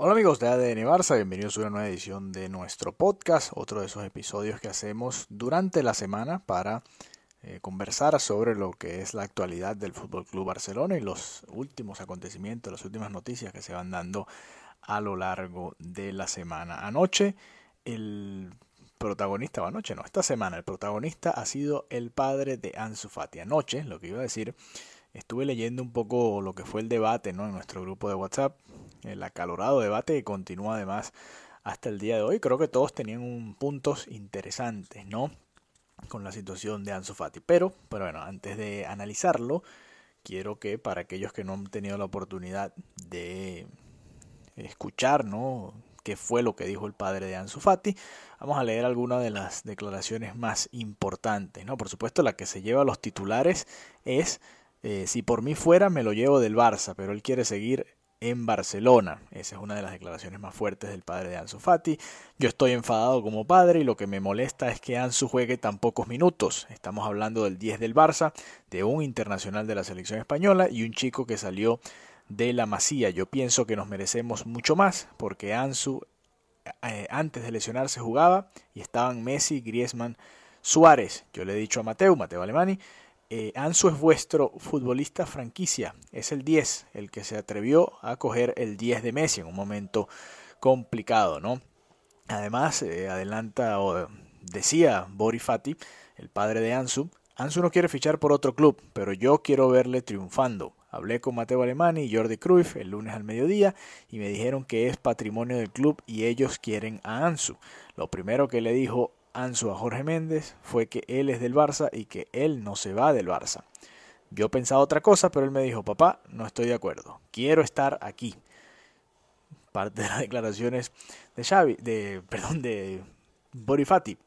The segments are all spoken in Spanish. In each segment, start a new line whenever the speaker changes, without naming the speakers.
Hola amigos de ADN Barça, bienvenidos a una nueva edición de nuestro podcast, otro de esos episodios que hacemos durante la semana para eh, conversar sobre lo que es la actualidad del Fútbol Club Barcelona y los últimos acontecimientos, las últimas noticias que se van dando a lo largo de la semana. Anoche el protagonista, o anoche no, esta semana el protagonista ha sido el padre de Ansu Fati. Anoche, lo que iba a decir, estuve leyendo un poco lo que fue el debate ¿no? en nuestro grupo de WhatsApp el acalorado debate que continúa además hasta el día de hoy. Creo que todos tenían un puntos interesantes, ¿no? Con la situación de Ansu Fati. Pero, pero bueno, antes de analizarlo, quiero que para aquellos que no han tenido la oportunidad de escuchar, ¿no? qué fue lo que dijo el padre de Ansu Fati, vamos a leer algunas de las declaraciones más importantes, ¿no? Por supuesto, la que se lleva a los titulares es eh, si por mí fuera me lo llevo del Barça, pero él quiere seguir en Barcelona. Esa es una de las declaraciones más fuertes del padre de Ansu Fati. Yo estoy enfadado como padre y lo que me molesta es que Ansu juegue tan pocos minutos. Estamos hablando del 10 del Barça, de un internacional de la selección española y un chico que salió de la Masía. Yo pienso que nos merecemos mucho más porque Ansu eh, antes de lesionarse jugaba y estaban Messi, Griezmann, Suárez. Yo le he dicho a Mateo, Mateo Alemani, eh, Ansu es vuestro futbolista franquicia, es el 10, el que se atrevió a coger el 10 de Messi en un momento complicado, ¿no? Además, eh, adelanta decía Borifati, el padre de Ansu, Ansu no quiere fichar por otro club, pero yo quiero verle triunfando. Hablé con Mateo Alemani y Jordi Cruyff el lunes al mediodía y me dijeron que es patrimonio del club y ellos quieren a Ansu. Lo primero que le dijo Ansu a Jorge Méndez fue que él es del Barça y que él no se va del Barça. Yo pensaba otra cosa, pero él me dijo, papá, no estoy de acuerdo, quiero estar aquí. Parte de las declaraciones de Xavi, de, perdón, de Borifati.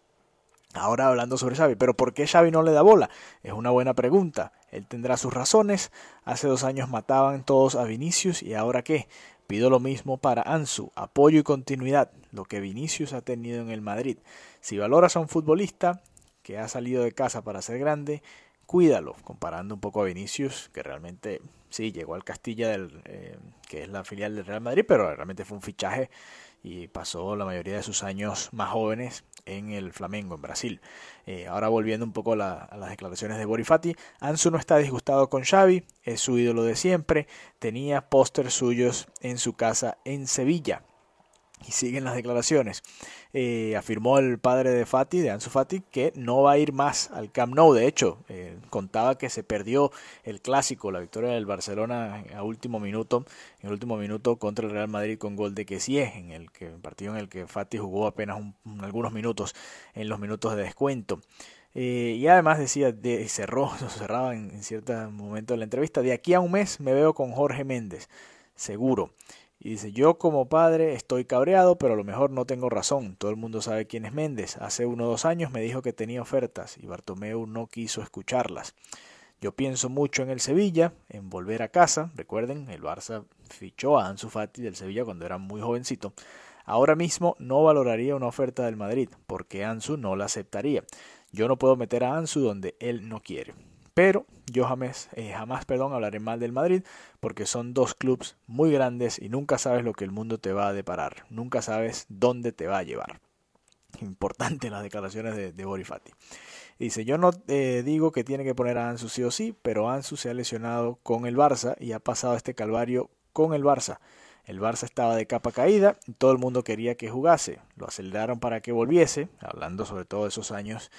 Ahora hablando sobre Xavi, pero ¿por qué Xavi no le da bola? Es una buena pregunta. Él tendrá sus razones. Hace dos años mataban todos a Vinicius y ahora qué? Pido lo mismo para Ansu, apoyo y continuidad, lo que Vinicius ha tenido en el Madrid. Si valoras a un futbolista que ha salido de casa para ser grande, cuídalo, comparando un poco a Vinicius, que realmente sí llegó al Castilla, del, eh, que es la filial del Real Madrid, pero realmente fue un fichaje y pasó la mayoría de sus años más jóvenes en el Flamengo, en Brasil. Eh, ahora volviendo un poco a las declaraciones de Borifati, Ansu no está disgustado con Xavi, es su ídolo de siempre, tenía pósters suyos en su casa en Sevilla. Y siguen las declaraciones. Eh, afirmó el padre de Fati, de Ansu Fati, que no va a ir más al Camp Nou. De hecho, eh, contaba que se perdió el clásico, la victoria del Barcelona a último minuto, en el último minuto contra el Real Madrid con gol de Kessie, en el que partido en el que Fati jugó apenas algunos minutos en los minutos de descuento. Eh, y además decía, de, cerró, cerraba en, en cierto momento de la entrevista, de aquí a un mes me veo con Jorge Méndez, seguro. Y dice, yo como padre estoy cabreado, pero a lo mejor no tengo razón. Todo el mundo sabe quién es Méndez. Hace uno o dos años me dijo que tenía ofertas y Bartomeu no quiso escucharlas. Yo pienso mucho en el Sevilla, en volver a casa. Recuerden, el Barça fichó a Ansu Fati del Sevilla cuando era muy jovencito. Ahora mismo no valoraría una oferta del Madrid, porque Ansu no la aceptaría. Yo no puedo meter a Ansu donde él no quiere. Pero yo jamás, eh, jamás perdón, hablaré mal del Madrid porque son dos clubes muy grandes y nunca sabes lo que el mundo te va a deparar. Nunca sabes dónde te va a llevar. Importante las declaraciones de, de Borifati. Dice, yo no eh, digo que tiene que poner a Ansu sí o sí, pero Ansu se ha lesionado con el Barça y ha pasado este calvario con el Barça. El Barça estaba de capa caída y todo el mundo quería que jugase. Lo aceleraron para que volviese, hablando sobre todo de esos años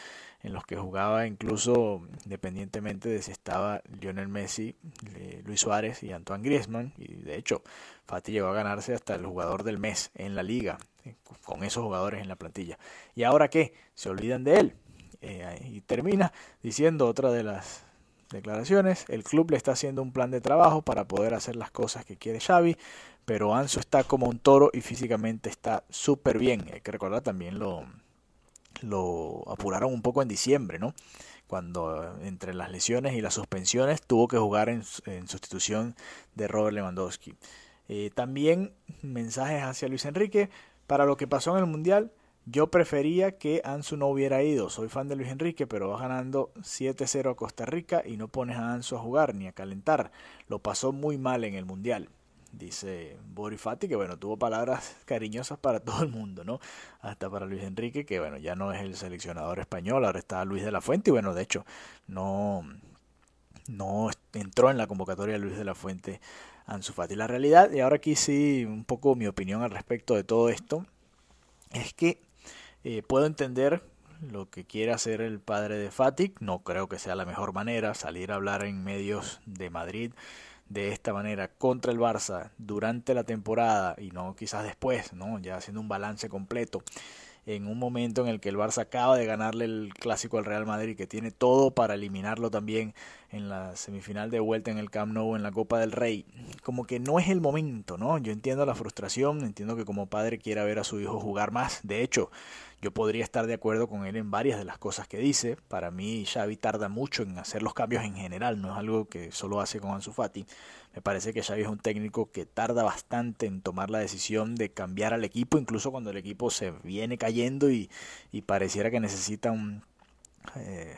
en los que jugaba incluso independientemente de si estaba Lionel Messi, eh, Luis Suárez y Antoine Griezmann. Y de hecho, Fati llegó a ganarse hasta el jugador del mes en la liga, eh, con esos jugadores en la plantilla. ¿Y ahora qué? Se olvidan de él. Eh, y termina diciendo otra de las declaraciones, el club le está haciendo un plan de trabajo para poder hacer las cosas que quiere Xavi, pero Anso está como un toro y físicamente está súper bien. Hay que recordar también lo, lo apuraron un poco en diciembre, ¿no? Cuando entre las lesiones y las suspensiones tuvo que jugar en, sustitución de Robert Lewandowski. Eh, también mensajes hacia Luis Enrique. Para lo que pasó en el Mundial, yo prefería que Ansu no hubiera ido. Soy fan de Luis Enrique, pero va ganando 7-0 a Costa Rica y no pones a Ansu a jugar ni a calentar. Lo pasó muy mal en el Mundial. Dice Borifati, que bueno, tuvo palabras cariñosas para todo el mundo, ¿no? Hasta para Luis Enrique, que bueno, ya no es el seleccionador español, ahora está Luis de la Fuente, y bueno, de hecho, no, no entró en la convocatoria Luis de la Fuente Ansu Fati. La realidad, y ahora aquí sí un poco mi opinión al respecto de todo esto, es que eh, puedo entender lo que quiere hacer el padre de Fati, no creo que sea la mejor manera salir a hablar en medios de Madrid de esta manera contra el Barça durante la temporada y no quizás después, ¿no? Ya haciendo un balance completo en un momento en el que el Barça acaba de ganarle el clásico al Real Madrid, que tiene todo para eliminarlo también en la semifinal de vuelta en el Camp Nou en la Copa del Rey, como que no es el momento, ¿no? Yo entiendo la frustración, entiendo que como padre quiera ver a su hijo jugar más. De hecho, yo podría estar de acuerdo con él en varias de las cosas que dice. Para mí Xavi tarda mucho en hacer los cambios en general, no es algo que solo hace con Ansu Fati. Me parece que Xavi es un técnico que tarda bastante en tomar la decisión de cambiar al equipo, incluso cuando el equipo se viene cayendo y, pareciera que necesita un... Eh,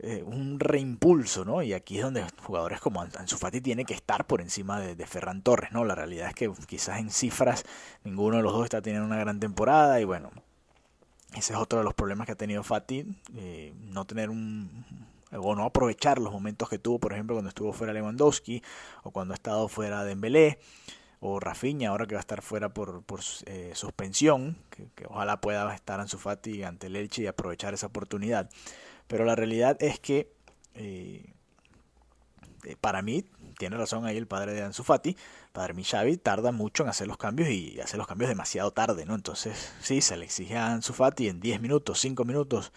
eh, un reimpulso, ¿no? Y aquí es donde jugadores como Ansu Fati tiene que estar por encima de, de, Ferran Torres, ¿no? La realidad es que quizás en cifras ninguno de los dos está teniendo una gran temporada y bueno, ese es otro de los problemas que ha tenido Fati, eh, no tener un o no aprovechar los momentos que tuvo, por ejemplo, cuando estuvo fuera Lewandowski o cuando ha estado fuera Dembélé o Rafinha, ahora que va a estar fuera por, por eh, suspensión, que, ojalá pueda estar en su Fati ante el Elche y aprovechar esa oportunidad. Pero la realidad es que eh, para mí tiene razón ahí el padre de Ansu Fati, padre mi Xavi tarda mucho en hacer los cambios y hace los cambios demasiado tarde, ¿no? Entonces, sí, se le exige a Ansu Fati en 10 minutos, 5 minutos,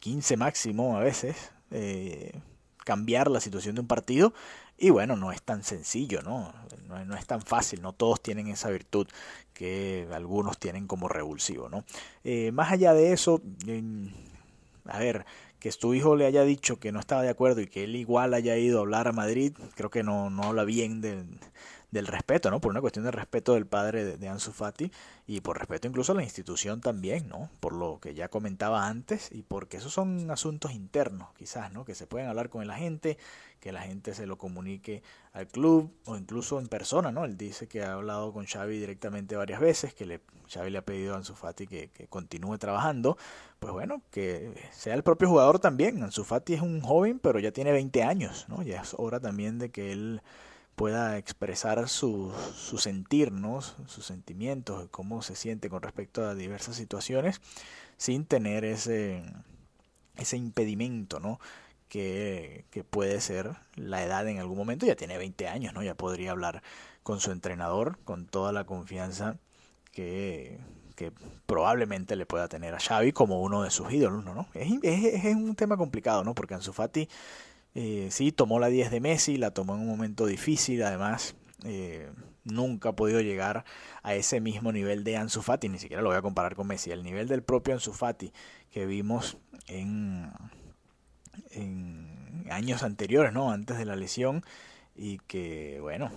15 máximo a veces, eh, cambiar la situación de un partido y bueno, no es tan sencillo, ¿no? No, es tan fácil, no todos tienen esa virtud que algunos tienen como revulsivo, ¿no? Eh, más allá de eso, a ver, que su hijo le haya dicho que no estaba de acuerdo y que él igual haya ido a hablar a Madrid, creo que no, no habla bien del, del respeto, ¿no? Por una cuestión de respeto del padre de, de, Ansu Fati y por respeto incluso a la institución también, ¿no? Por lo que ya comentaba antes y porque esos son asuntos internos, quizás, ¿no? Que se pueden hablar con la gente, que la gente se lo comunique al club o incluso en persona, ¿no? Él dice que ha hablado con Xavi directamente varias veces, que le, Xavi le ha pedido a Ansu Fati que, que continúe trabajando, pues bueno, que sea el propio jugador también. Ansu Fati es un joven, pero ya tiene 20 años, ¿no? Ya es hora también de que él pueda expresar su, su sentir, ¿no? sus sentimientos, cómo se siente con respecto a diversas situaciones, sin tener ese, ese impedimento, ¿no? Que, que, puede ser la edad en algún momento, ya tiene 20 años, ¿no? Ya podría hablar con su entrenador con toda la confianza que, que probablemente le pueda tener a Xavi como uno de sus ídolos, ¿no? Es, es, es un tema complicado, ¿no? Porque Ansu Fati eh, sí, tomó la 10 de Messi, la tomó en un momento difícil, además eh, nunca ha podido llegar a ese mismo nivel de Ansu Fati, ni siquiera lo voy a comparar con Messi, el nivel del propio Ansu Fati que vimos en, en años anteriores, ¿no? Antes de la lesión y que, bueno,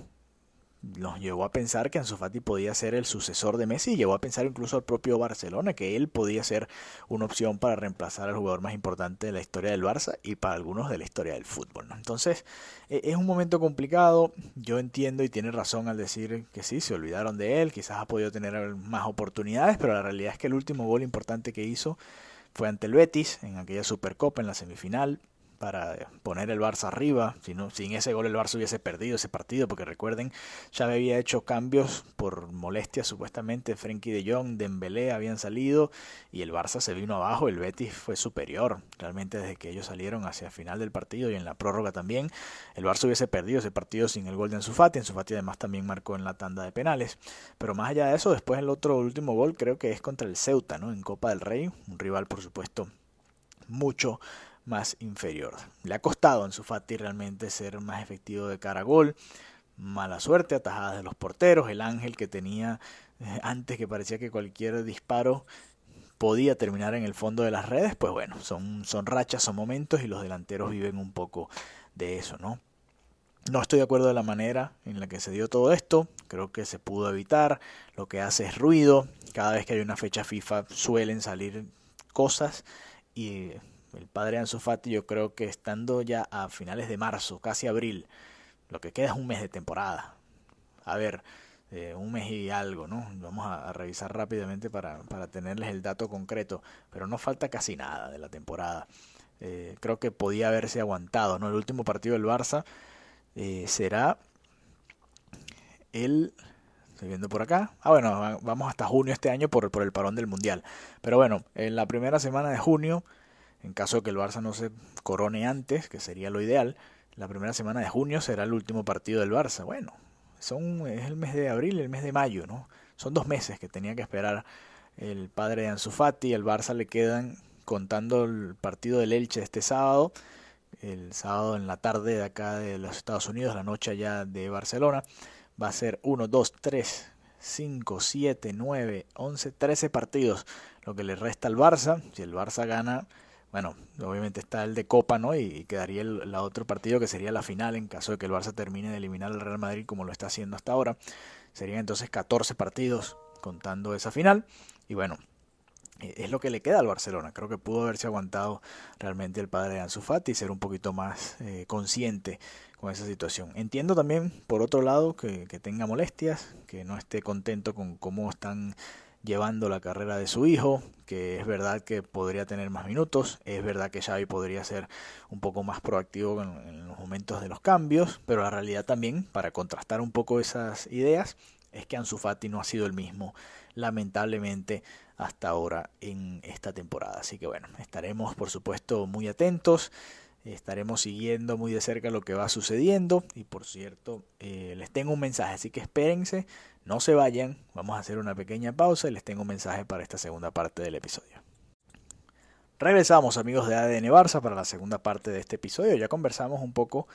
nos llevó a pensar que Ansu Fati podía ser el sucesor de Messi y llevó a pensar incluso al propio Barcelona que él podía ser una opción para reemplazar al jugador más importante de la historia del Barça y para algunos de la historia del fútbol. Entonces e, es un momento complicado, yo entiendo y tiene razón al decir que sí, se olvidaron de él, quizás ha podido tener más oportunidades, pero la realidad es que el último gol importante que hizo fue ante el Betis en aquella Supercopa en la semifinal para poner el Barça arriba. Si no, sin ese gol el Barça hubiese perdido ese partido, porque recuerden, ya había hecho cambios por molestias supuestamente. Frenkie de Jong, Dembélé habían salido y el Barça se vino abajo. El Betis fue superior realmente desde que ellos salieron hacia el final del partido y en la prórroga también. El Barça hubiese perdido ese partido sin el gol de Ansu Fati. Ansu Fati además también marcó en la tanda de penales. Pero más allá de eso, después el otro último gol creo que es contra el Ceuta, ¿no? En Copa del Rey, un rival por supuesto mucho más inferior. Le ha costado en su Fati realmente ser más efectivo de cara a gol. Mala suerte, atajadas de los porteros, el ángel que tenía eh, antes que parecía que cualquier disparo podía terminar en el fondo de las redes, pues bueno, son, son rachas, son momentos y los delanteros viven un poco de eso, ¿no? No estoy de acuerdo de la manera en la que se dio todo esto, creo que se pudo evitar, lo que hace es ruido, cada vez que hay una fecha FIFA suelen salir cosas y el padre Ansu Fati yo creo que estando ya a finales de marzo, casi abril, lo que queda es un mes de temporada. a ver, eh, un mes y algo, ¿no? Vamos a, revisar rápidamente para, para, tenerles el dato concreto, pero no falta casi nada de la temporada. Eh, creo que podía haberse aguantado, ¿no? El último partido del Barça eh, será el... Estoy viendo por acá. Ah, bueno, vamos hasta junio este año por, por el parón del Mundial. Pero bueno, en la primera semana de junio, en caso de que el Barça no se corone antes, que sería lo ideal, la primera semana de junio será el último partido del Barça. Bueno, son, es el mes de abril el mes de mayo, ¿no? Son dos meses que tenía que esperar el padre de Ansu Fati. El Barça le quedan, contando el partido del Elche este sábado, el sábado en la tarde de acá de los Estados Unidos, la noche allá de Barcelona, va a ser 1, 2, 3, 5, 7, 9, 11, 13 partidos, lo que le resta al Barça. Si el Barça gana bueno, obviamente está el de Copa, ¿no? Y, quedaría el, otro partido que sería la final en caso de que el Barça termine de eliminar al Real Madrid como lo está haciendo hasta ahora. Serían entonces 14 partidos contando esa final. Y bueno, e, es lo que le queda al Barcelona. Creo que pudo haberse aguantado realmente el padre de Ansu Fati y ser un poquito más eh, consciente con esa situación. Entiendo también, por otro lado, que tenga molestias, que no esté contento con cómo están llevando la carrera de su hijo, que es verdad que podría tener más minutos, es verdad que Xavi podría ser un poco más proactivo en, los momentos de los cambios, pero la realidad también, para contrastar un poco esas ideas, es que Ansu Fati no ha sido el mismo, lamentablemente, hasta ahora en esta temporada. Así que bueno, estaremos por supuesto muy atentos estaremos siguiendo muy de cerca lo que va sucediendo y por cierto eh, les tengo un mensaje así que espérense no se vayan, vamos a hacer una pequeña pausa y les tengo un mensaje para esta segunda parte del episodio. Regresamos amigos de ADN Barça para la segunda parte de este episodio. Ya conversamos un poco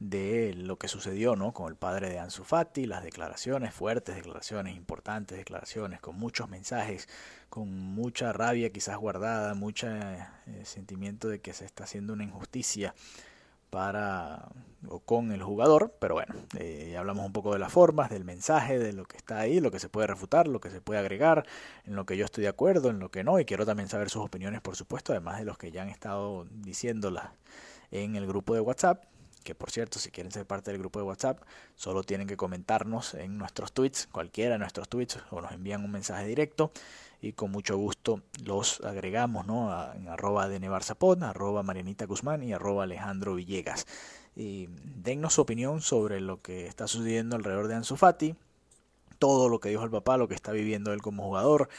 de lo que sucedió ¿no? con el padre de Ansu Fati, las declaraciones, fuertes declaraciones, importantes declaraciones, con muchos mensajes, con mucha rabia quizás guardada, mucho eh, sentimiento de que se está haciendo una injusticia para o con el jugador, pero bueno, eh, ya hablamos un poco de las formas, del mensaje, de lo que está ahí, lo que se puede refutar, lo que se puede agregar, en lo que yo estoy de acuerdo, en lo que no, y quiero también saber sus opiniones, por supuesto, además de los que ya han estado diciéndolas en el grupo de WhatsApp, que por cierto, si quieren ser parte del grupo de WhatsApp, solo tienen que comentarnos en nuestros tweets, cualquiera de nuestros tweets, o nos envían un mensaje directo y con mucho gusto los agregamos ¿no? en arroba de arroba Marianita Guzmán y arroba Alejandro Villegas. Y dennos su opinión sobre lo que está sucediendo alrededor de Ansu Fati, todo lo que dijo el papá, lo que está viviendo él como jugador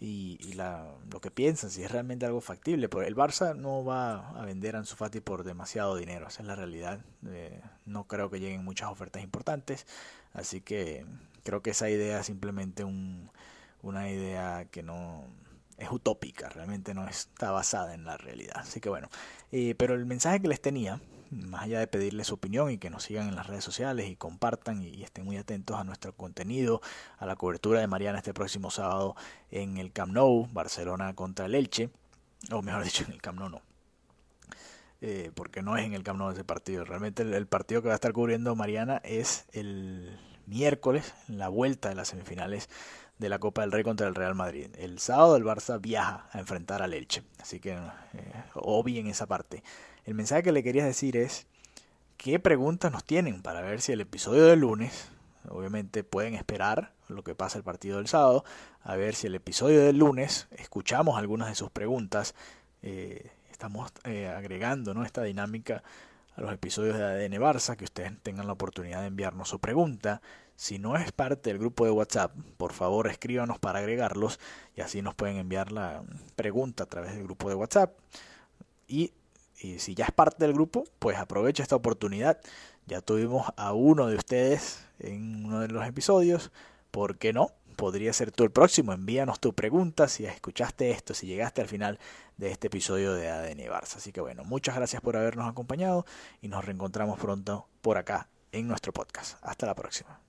y, la, lo que piensan, si es realmente algo factible. Porque el Barça no va a vender a Ansu Fati por demasiado dinero, esa es la realidad. Eh, no creo que lleguen muchas ofertas importantes, así que creo que esa idea es simplemente un una idea que no es utópica, realmente no está basada en la realidad. Así que bueno, eh, pero el mensaje que les tenía, más allá de pedirles su opinión y que nos sigan en las redes sociales y compartan y, estén muy atentos a nuestro contenido, a la cobertura de Mariana este próximo sábado en el Camp Nou, Barcelona contra el Elche, o mejor dicho, en el Camp Nou no. Eh, porque no es en el Camp Nou ese partido. Realmente el, el partido que va a estar cubriendo Mariana es el miércoles, en la vuelta de las semifinales de la Copa del Rey contra el Real Madrid. El sábado el Barça viaja a enfrentar al Elche. Así que eh, en esa parte. El mensaje que le quería decir es qué preguntas nos tienen para ver si el episodio del lunes, obviamente pueden esperar lo que pasa el partido del sábado, a ver si el episodio del lunes escuchamos algunas de sus preguntas. Eh, estamos eh, agregando ¿no? esta dinámica a los episodios de ADN Barça, que ustedes tengan la oportunidad de enviarnos su pregunta. Si no es parte del grupo de WhatsApp, por favor escríbanos para agregarlos y así nos pueden enviar la pregunta a través del grupo de WhatsApp. Y, si ya es parte del grupo, pues aprovecha esta oportunidad. Ya tuvimos a uno de ustedes en uno de los episodios. ¿Por qué no? podría ser tú el próximo. Envíanos tu pregunta si escuchaste esto, si llegaste al final de este episodio de ADN Barça. Así que bueno, muchas gracias por habernos acompañado y nos reencontramos pronto por acá en nuestro podcast. Hasta la próxima.